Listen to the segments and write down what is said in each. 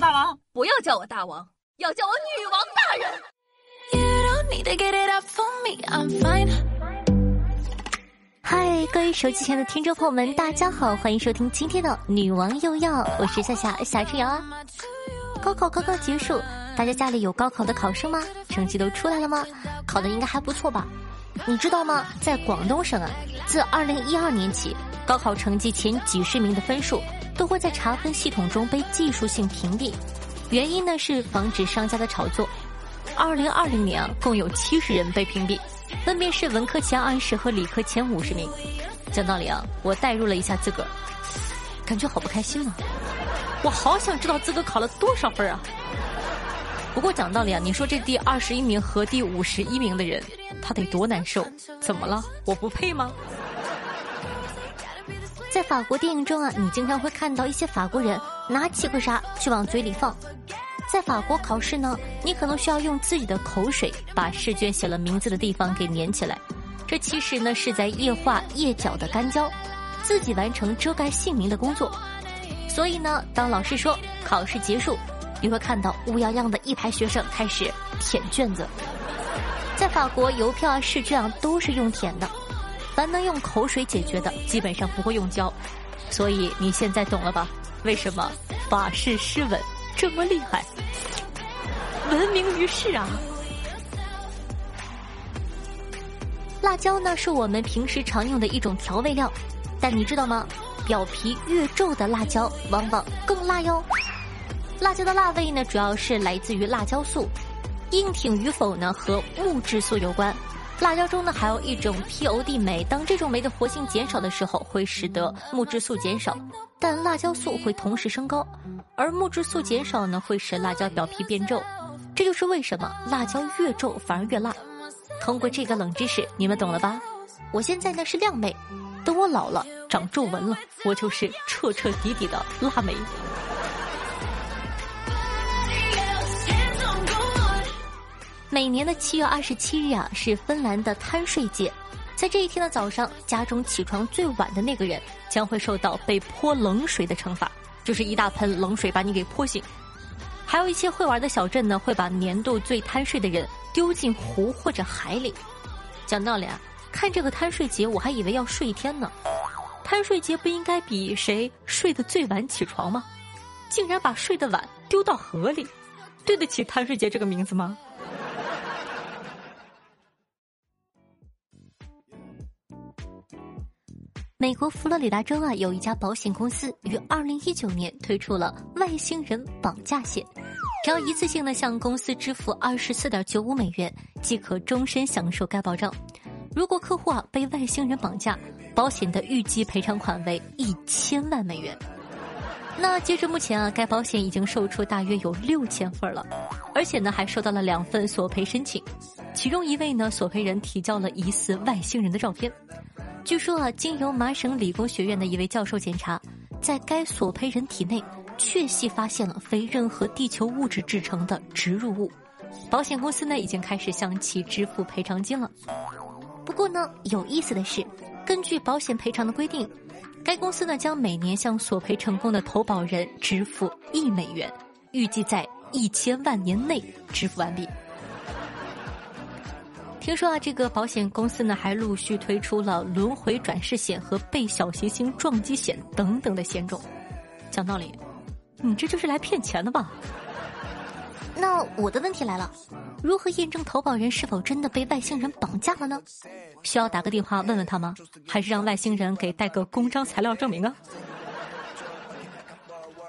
大王，不要叫我大王，要叫我女王大人。嗨，各位手机前的听众朋友们，大家好，欢迎收听今天的《女王又要》，我是夏夏夏春瑶啊。高考刚刚结束，大家家里有高考的考生吗？成绩都出来了吗？考的应该还不错吧？你知道吗？在广东省啊，自二零一二年起，高考成绩前几十名的分数。都会在查分系统中被技术性屏蔽，原因呢是防止商家的炒作。二零二零年啊，共有七十人被屏蔽，分别是文科前二十和理科前五十名。讲道理啊，我代入了一下自个儿，感觉好不开心啊！我好想知道自个考了多少分啊！不过讲道理啊，你说这第二十一名和第五十一名的人，他得多难受？怎么了？我不配吗？在法国电影中啊，你经常会看到一些法国人拿起个啥去往嘴里放。在法国考试呢，你可能需要用自己的口水把试卷写了名字的地方给粘起来。这其实呢是在液化液角的干胶，自己完成遮盖姓名的工作。所以呢，当老师说考试结束，你会看到乌泱泱的一排学生开始舔卷子。在法国，邮票啊、试卷啊都是用舔的。凡能用口水解决的，基本上不会用胶，所以你现在懂了吧？为什么法式湿吻这么厉害，闻名于世啊？辣椒呢，是我们平时常用的一种调味料，但你知道吗？表皮越皱的辣椒往往更辣哟。辣椒的辣味呢，主要是来自于辣椒素，硬挺与否呢，和木质素有关。辣椒中呢还有一种 POD 酶，当这种酶的活性减少的时候，会使得木质素减少，但辣椒素会同时升高，而木质素减少呢会使辣椒表皮变皱，这就是为什么辣椒越皱反而越辣。通过这个冷知识，你们懂了吧？我现在呢是靓妹，等我老了长皱纹了，我就是彻彻底底的辣妹。每年的七月二十七日啊，是芬兰的贪睡节。在这一天的早上，家中起床最晚的那个人将会受到被泼冷水的惩罚，就是一大盆冷水把你给泼醒。还有一些会玩的小镇呢，会把年度最贪睡的人丢进湖或者海里。讲道理啊，看这个贪睡节，我还以为要睡一天呢。贪睡节不应该比谁睡得最晚起床吗？竟然把睡得晚丢到河里，对得起贪睡节这个名字吗？美国佛罗里达州啊，有一家保险公司于二零一九年推出了外星人绑架险，只要一次性的向公司支付二十四点九五美元，即可终身享受该保障。如果客户啊被外星人绑架，保险的预计赔偿款为一千万美元。那截至目前啊，该保险已经售出大约有六千份了，而且呢还收到了两份索赔申请，其中一位呢索赔人提交了疑似外星人的照片。据说啊，经由麻省理工学院的一位教授检查，在该索赔人体内确系发现了非任何地球物质制成的植入物，保险公司呢已经开始向其支付赔偿金了。不过呢，有意思的是，根据保险赔偿的规定，该公司呢将每年向索赔成功的投保人支付一美元，预计在一千万年内支付完毕。听说啊，这个保险公司呢还陆续推出了轮回转世险和被小行星撞击险等等的险种。讲道理，你这就是来骗钱的吧？那我的问题来了，如何验证投保人是否真的被外星人绑架了呢？需要打个电话问问他吗？还是让外星人给带个公章材料证明啊？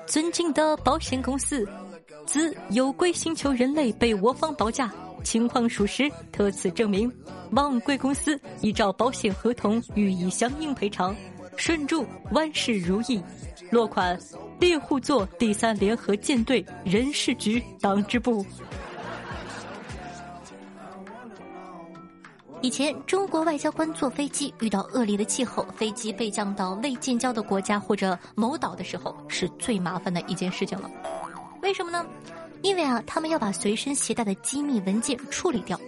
尊敬的保险公司，自有轨星球人类被我方绑架。情况属实，特此证明，望贵公司依照保险合同予以相应赔偿。顺祝万事如意。落款：猎户座第三联合舰队人事局党支部。以前，中国外交官坐飞机遇到恶劣的气候，飞机被降到未建交的国家或者某岛的时候，是最麻烦的一件事情了。为什么呢？因为啊，他们要把随身携带的机密文件处理掉，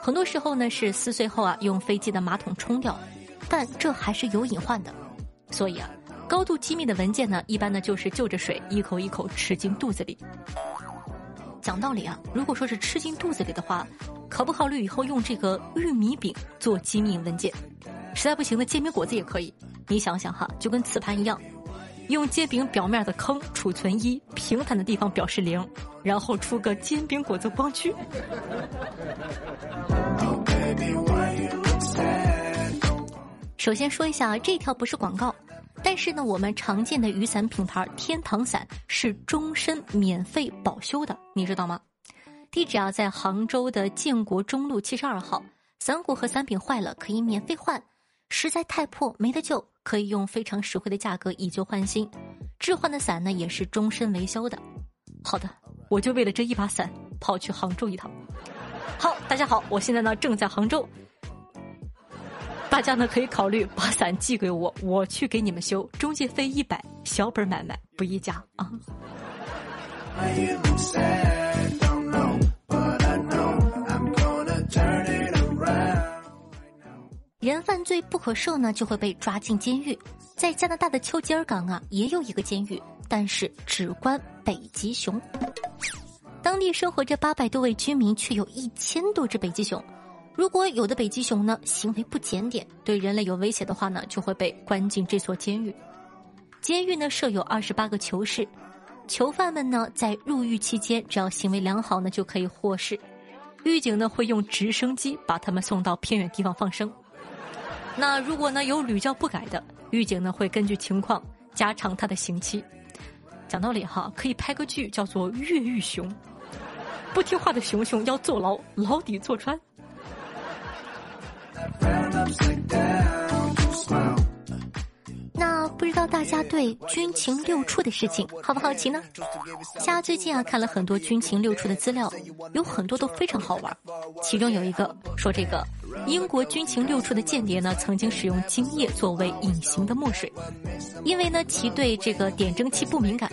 很多时候呢是撕碎后啊用飞机的马桶冲掉，但这还是有隐患的，所以啊，高度机密的文件呢，一般呢就是就着水一口一口吃进肚子里。讲道理啊，如果说是吃进肚子里的话，考不考虑以后用这个玉米饼做机密文件？实在不行的煎饼果子也可以。你想想哈，就跟磁盘一样，用煎饼表面的坑储存一，平坦的地方表示零，然后出个煎饼果子光驱。首先说一下，这条不是广告。但是呢，我们常见的雨伞品牌天堂伞是终身免费保修的，你知道吗？地址啊在杭州的建国中路七十二号。伞骨和伞柄坏了可以免费换，实在太破没得救，可以用非常实惠的价格以旧换新。置换的伞呢也是终身维修的。好的，我就为了这一把伞跑去杭州一趟。好，大家好，我现在呢正在杭州。大家呢可以考虑把伞寄给我，我去给你们修，中介费一百，小本买卖不议价啊。人犯罪不可赦呢，就会被抓进监狱。在加拿大的丘吉尔港啊，也有一个监狱，但是只关北极熊。当地生活着八百多位居民，却有一千多只北极熊。如果有的北极熊呢行为不检点，对人类有威胁的话呢，就会被关进这所监狱。监狱呢设有二十八个囚室，囚犯们呢在入狱期间，只要行为良好呢就可以获释。狱警呢会用直升机把他们送到偏远地方放生。那如果呢有屡教不改的，狱警呢会根据情况加长他的刑期。讲道理哈，可以拍个剧叫做《越狱熊》，不听话的熊熊要坐牢，牢底坐穿。不知道大家对军情六处的事情好不好奇呢？夏最近啊看了很多军情六处的资料，有很多都非常好玩。其中有一个说，这个英国军情六处的间谍呢，曾经使用精液作为隐形的墨水，因为呢其对这个点蒸汽不敏感，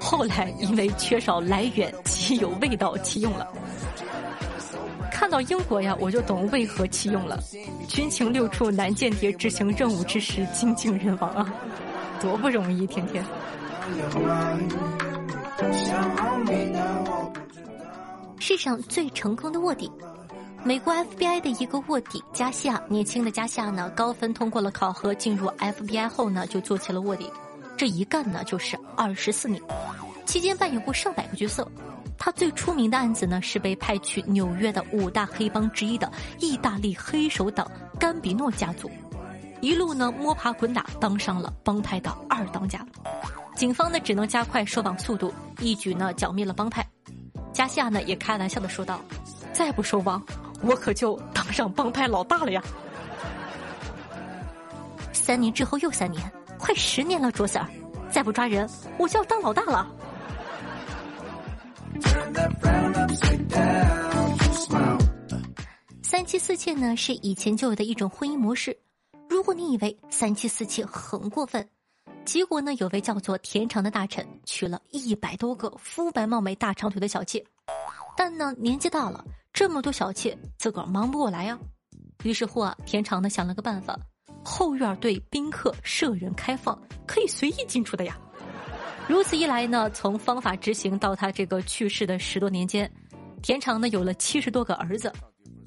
后来因为缺少来源及有味道弃用了。看到英国呀，我就懂为何弃用了。军情六处男间谍执行任务之时，精尽人亡啊，多不容易！天天。世上最成功的卧底，美国 FBI 的一个卧底加西亚，年轻的加西亚呢，高分通过了考核，进入 FBI 后呢，就做起了卧底。这一干呢，就是二十四年，期间扮演过上百个角色。他最出名的案子呢，是被派去纽约的五大黑帮之一的意大利黑手党甘比诺家族，一路呢摸爬滚打，当上了帮派的二当家。警方呢只能加快收网速度，一举呢剿灭了帮派。加西亚呢也开玩笑的说道：“再不收网，我可就当上帮派老大了呀！”三年之后又三年，快十年了，卓 Sir，再不抓人，我就要当老大了。三妻四妾呢，是以前就有的一种婚姻模式。如果你以为三妻四妾很过分，结果呢，有位叫做田常的大臣娶了一百多个肤白貌美、大长腿的小妾，但呢，年纪大了，这么多小妾自个儿忙不过来呀。于是乎啊，田常呢想了个办法，后院对宾客设人开放，可以随意进出的呀。如此一来呢，从方法执行到他这个去世的十多年间，田常呢有了七十多个儿子，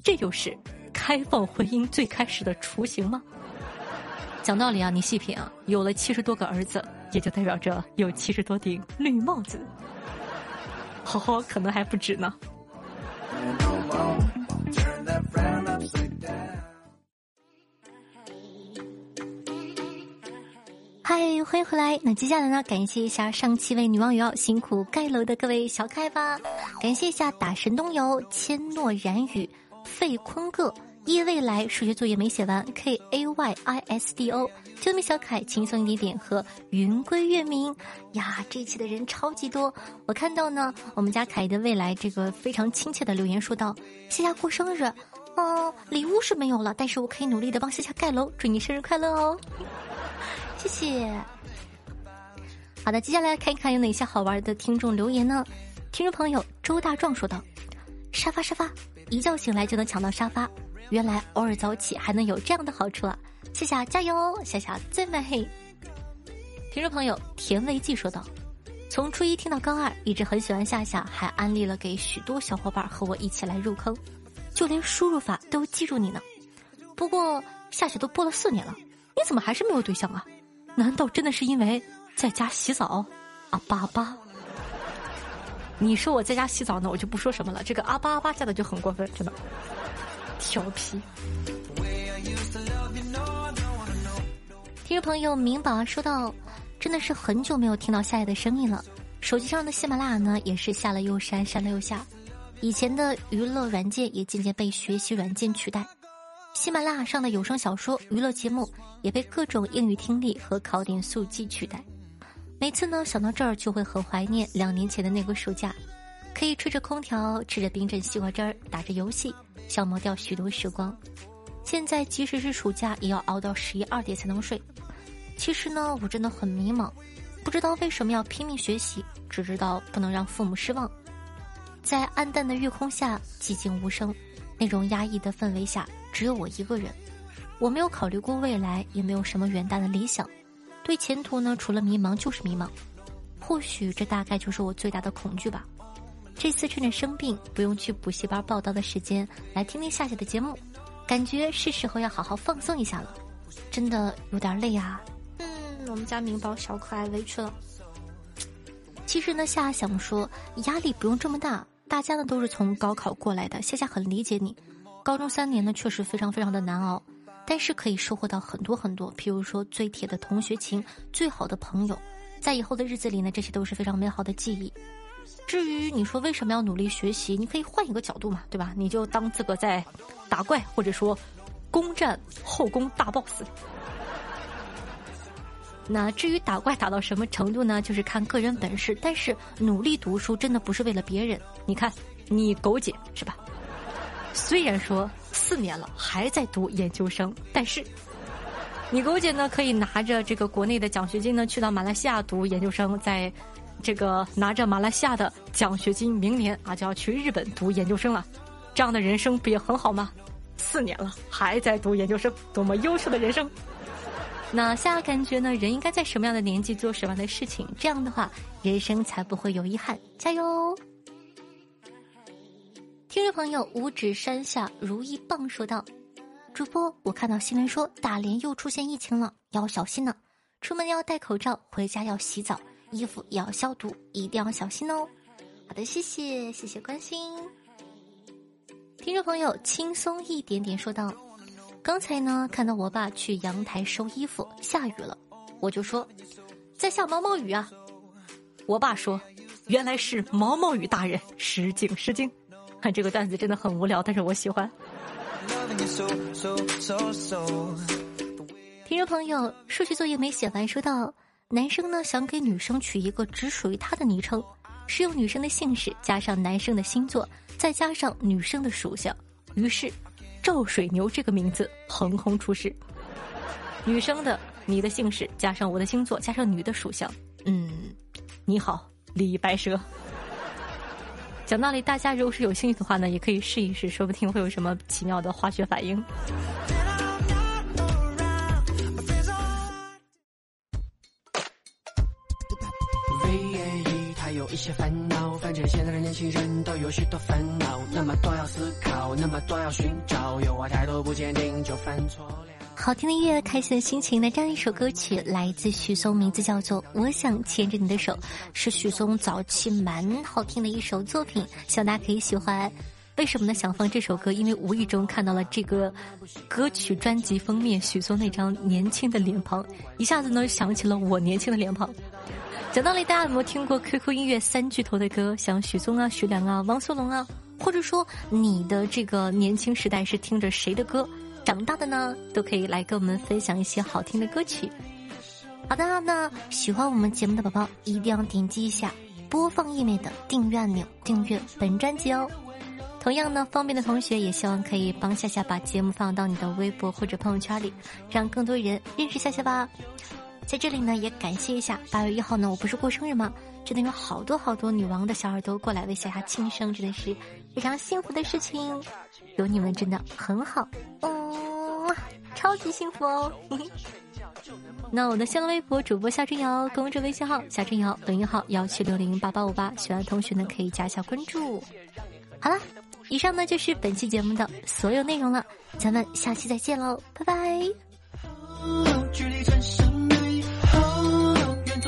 这就是开放婚姻最开始的雏形吗？讲道理啊，你细品啊，有了七十多个儿子，也就代表着有七十多顶绿帽子，好好可能还不止呢。嗨，欢迎回来。那接下来呢，感谢一下上期为女网友辛苦盖楼的各位小可爱吧。感谢一下打神东游、千诺然语、费坤个、叶未来数学作业没写完、K A Y I S D O、救命小凯、轻松一点点和云归月明呀。这一期的人超级多。我看到呢，我们家凯的未来这个非常亲切的留言说道：“夏夏过生日，哦，礼物是没有了，但是我可以努力的帮夏夏盖楼，祝你生日快乐哦。”谢谢。好的，接下来看一看有哪些好玩的听众留言呢？听众朋友周大壮说道：“沙发沙发，一觉醒来就能抢到沙发，原来偶尔早起还能有这样的好处啊！夏夏加油，夏夏最美。”听众朋友田维记说道：“从初一听到高二，一直很喜欢夏夏，还安利了给许多小伙伴和我一起来入坑，就连输入法都记住你呢。不过夏夏都播了四年了，你怎么还是没有对象啊？难道真的是因为在家洗澡？阿巴阿巴。你说我在家洗澡呢，我就不说什么了。这个阿巴阿巴加的就很过分，真的调皮。”听众朋友明宝说到，真的是很久没有听到夏夜的声音了。手机上的喜马拉雅呢，也是下了又删，删了又下。以前的娱乐软件也渐渐被学习软件取代。喜马拉雅上的有声小说、娱乐节目也被各种英语听力和考点速记取代。每次呢想到这儿，就会很怀念两年前的那个暑假，可以吹着空调，吃着冰镇西瓜汁儿，打着游戏，消磨掉许多时光。现在即使是暑假，也要熬到十一二点才能睡。其实呢，我真的很迷茫，不知道为什么要拼命学习，只知道不能让父母失望。在暗淡的月空下，寂静无声，那种压抑的氛围下，只有我一个人。我没有考虑过未来，也没有什么远大的理想，对前途呢，除了迷茫就是迷茫。或许这大概就是我最大的恐惧吧。这次趁着生病不用去补习班报道的时间，来听听夏夏的节目。感觉是时候要好好放松一下了，真的有点累啊。嗯，我们家明宝小可爱委屈了。其实呢，夏夏想说，压力不用这么大，大家呢都是从高考过来的，夏夏很理解你。高中三年呢确实非常非常的难熬，但是可以收获到很多很多，譬如说最铁的同学情，最好的朋友，在以后的日子里呢，这些都是非常美好的记忆。至于你说为什么要努力学习，你可以换一个角度嘛，对吧？你就当自个在打怪，或者说攻占后宫大 boss。那至于打怪打到什么程度呢？就是看个人本事。但是努力读书真的不是为了别人。你看，你狗姐是吧？虽然说四年了还在读研究生，但是你狗姐呢可以拿着这个国内的奖学金呢去到马来西亚读研究生，在。这个拿着马来西亚的奖学金，明年啊就要去日本读研究生了，这样的人生不也很好吗？四年了还在读研究生，多么优秀的人生！那下感觉呢，人应该在什么样的年纪做什么样的事情？这样的话，人生才不会有遗憾。加油！听众朋友，五指山下如意棒说道：“主播，我看到新闻说大连又出现疫情了，要小心呢。出门要戴口罩，回家要洗澡。”衣服要消毒，一定要小心哦。好的，谢谢，谢谢关心。听众朋友，轻松一点点说道：“刚才呢，看到我爸去阳台收衣服，下雨了，我就说在下毛毛雨啊。我爸说，原来是毛毛雨大人，失敬失敬。看这个段子真的很无聊，但是我喜欢。听众朋友，数学作业没写完，说到。男生呢想给女生取一个只属于他的昵称，是用女生的姓氏加上男生的星座，再加上女生的属相，于是赵水牛这个名字横空出世。女生的你的姓氏加上我的星座加上女的属相，嗯，你好李白蛇。讲道理，大家如果是有兴趣的话呢，也可以试一试，说不定会有什么奇妙的化学反应。烦恼，反正现在的年轻人都有许多烦恼，那么多要思考，那么多要寻找，有话态度不坚定就犯错了。好听的音乐，开心的心情的这样一首歌曲，来自许嵩，名字叫做《我想牵着你的手》，是许嵩早期蛮好听的一首作品，希望大家可以喜欢。为什么呢？想放这首歌，因为无意中看到了这个歌曲专辑封面，许嵩那张年轻的脸庞，一下子呢想起了我年轻的脸庞。讲道理，大家有没有听过 QQ 音乐三巨头的歌？像许嵩啊、徐良啊、汪苏泷啊，或者说你的这个年轻时代是听着谁的歌长大的呢？都可以来跟我们分享一些好听的歌曲。好的，那喜欢我们节目的宝宝一定要点击一下播放页面的订阅按钮，订阅本专辑哦。同样呢，方便的同学也希望可以帮夏夏把节目放到你的微博或者朋友圈里，让更多人认识夏夏吧。在这里呢，也感谢一下八月一号呢，我不是过生日吗？真的有好多好多女王的小耳朵过来为夏夏庆生，真的是非常幸福的事情。有你们真的很好，嗯，超级幸福哦。那我的新浪微博主播夏春瑶，公众微信号夏春瑶，抖音号幺七六零八八五八，喜欢的同学呢可以加一下关注。好了，以上呢就是本期节目的所有内容了，咱们下期再见喽，拜拜。距离转